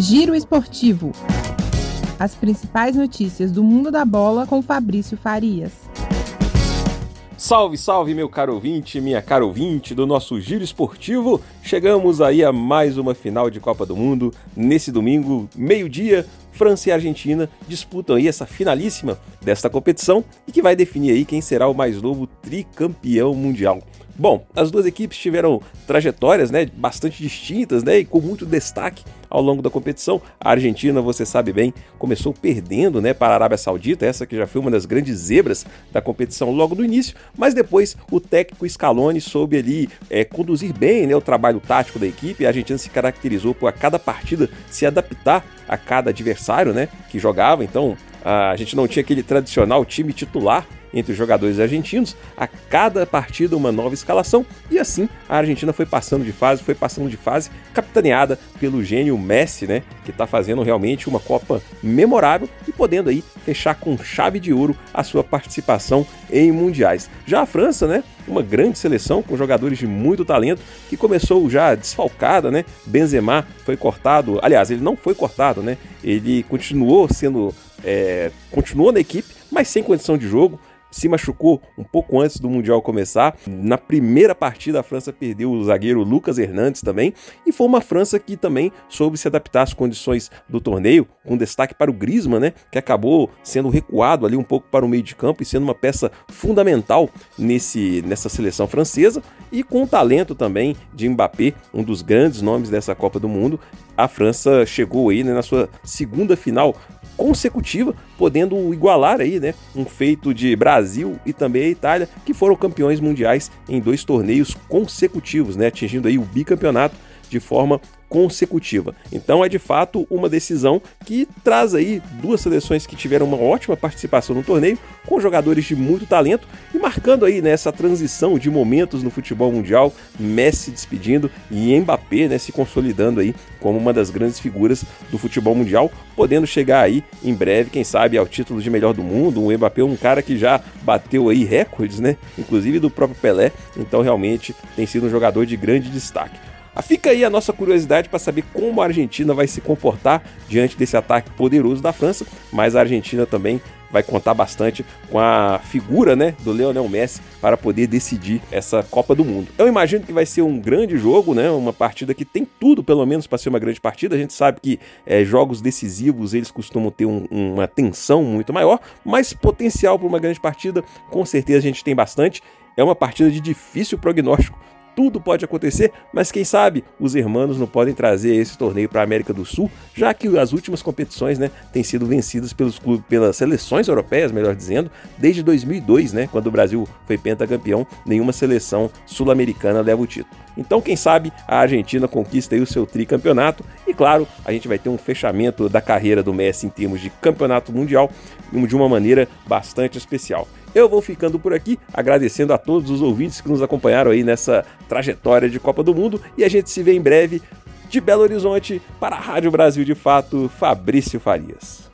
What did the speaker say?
Giro Esportivo. As principais notícias do mundo da bola com Fabrício Farias. Salve, salve, meu caro ouvinte, minha cara ouvinte do nosso Giro Esportivo. Chegamos aí a mais uma final de Copa do Mundo. Nesse domingo, meio-dia, França e Argentina disputam aí essa finalíssima desta competição e que vai definir aí quem será o mais novo tricampeão mundial. Bom, as duas equipes tiveram trajetórias né, bastante distintas né, e com muito destaque ao longo da competição. A Argentina, você sabe bem, começou perdendo né, para a Arábia Saudita, essa que já foi uma das grandes zebras da competição logo no início, mas depois o técnico Scaloni soube ali é, conduzir bem né, o trabalho tático da equipe. A Argentina se caracterizou por a cada partida se adaptar a cada adversário né, que jogava, então a gente não tinha aquele tradicional time titular entre os jogadores argentinos, a cada partida uma nova escalação, e assim a Argentina foi passando de fase, foi passando de fase, capitaneada pelo gênio Messi, né, que está fazendo realmente uma Copa memorável e podendo aí fechar com chave de ouro a sua participação em mundiais. Já a França, né, uma grande seleção com jogadores de muito talento que começou já desfalcada, né? Benzema foi cortado, aliás, ele não foi cortado, né? Ele continuou sendo, é, continuou na equipe, mas sem condição de jogo se machucou um pouco antes do Mundial começar. Na primeira partida, a França perdeu o zagueiro Lucas Hernandes também, e foi uma França que também soube se adaptar às condições do torneio, com destaque para o Griezmann, né, que acabou sendo recuado ali um pouco para o meio de campo e sendo uma peça fundamental nesse, nessa seleção francesa, e com o talento também de Mbappé, um dos grandes nomes dessa Copa do Mundo. A França chegou aí né, na sua segunda final consecutiva, podendo igualar aí, né, um feito de Brasil e também a Itália, que foram campeões mundiais em dois torneios consecutivos, né, atingindo aí o bicampeonato de forma consecutiva. Então é de fato uma decisão que traz aí duas seleções que tiveram uma ótima participação no torneio, com jogadores de muito talento e marcando aí nessa né, transição de momentos no futebol mundial, Messi despedindo e Mbappé né, se consolidando aí como uma das grandes figuras do futebol mundial, podendo chegar aí em breve, quem sabe, ao título de melhor do mundo. O Mbappé é um cara que já bateu aí recordes, né? Inclusive do próprio Pelé, então realmente tem sido um jogador de grande destaque. Ah, fica aí a nossa curiosidade para saber como a Argentina vai se comportar diante desse ataque poderoso da França, mas a Argentina também vai contar bastante com a figura né, do Lionel Messi para poder decidir essa Copa do Mundo. Eu imagino que vai ser um grande jogo, né, uma partida que tem tudo, pelo menos, para ser uma grande partida. A gente sabe que é, jogos decisivos eles costumam ter um, uma tensão muito maior, mas potencial para uma grande partida, com certeza a gente tem bastante. É uma partida de difícil prognóstico, tudo pode acontecer, mas quem sabe os hermanos não podem trazer esse torneio para a América do Sul, já que as últimas competições, né, têm sido vencidas pelos clubes, pelas seleções europeias, melhor dizendo, desde 2002, né, quando o Brasil foi pentacampeão, nenhuma seleção sul-americana leva o título. Então, quem sabe a Argentina conquista o seu tricampeonato claro, a gente vai ter um fechamento da carreira do Messi em termos de campeonato mundial de uma maneira bastante especial. Eu vou ficando por aqui, agradecendo a todos os ouvintes que nos acompanharam aí nessa trajetória de Copa do Mundo e a gente se vê em breve de Belo Horizonte para a Rádio Brasil de Fato, Fabrício Farias.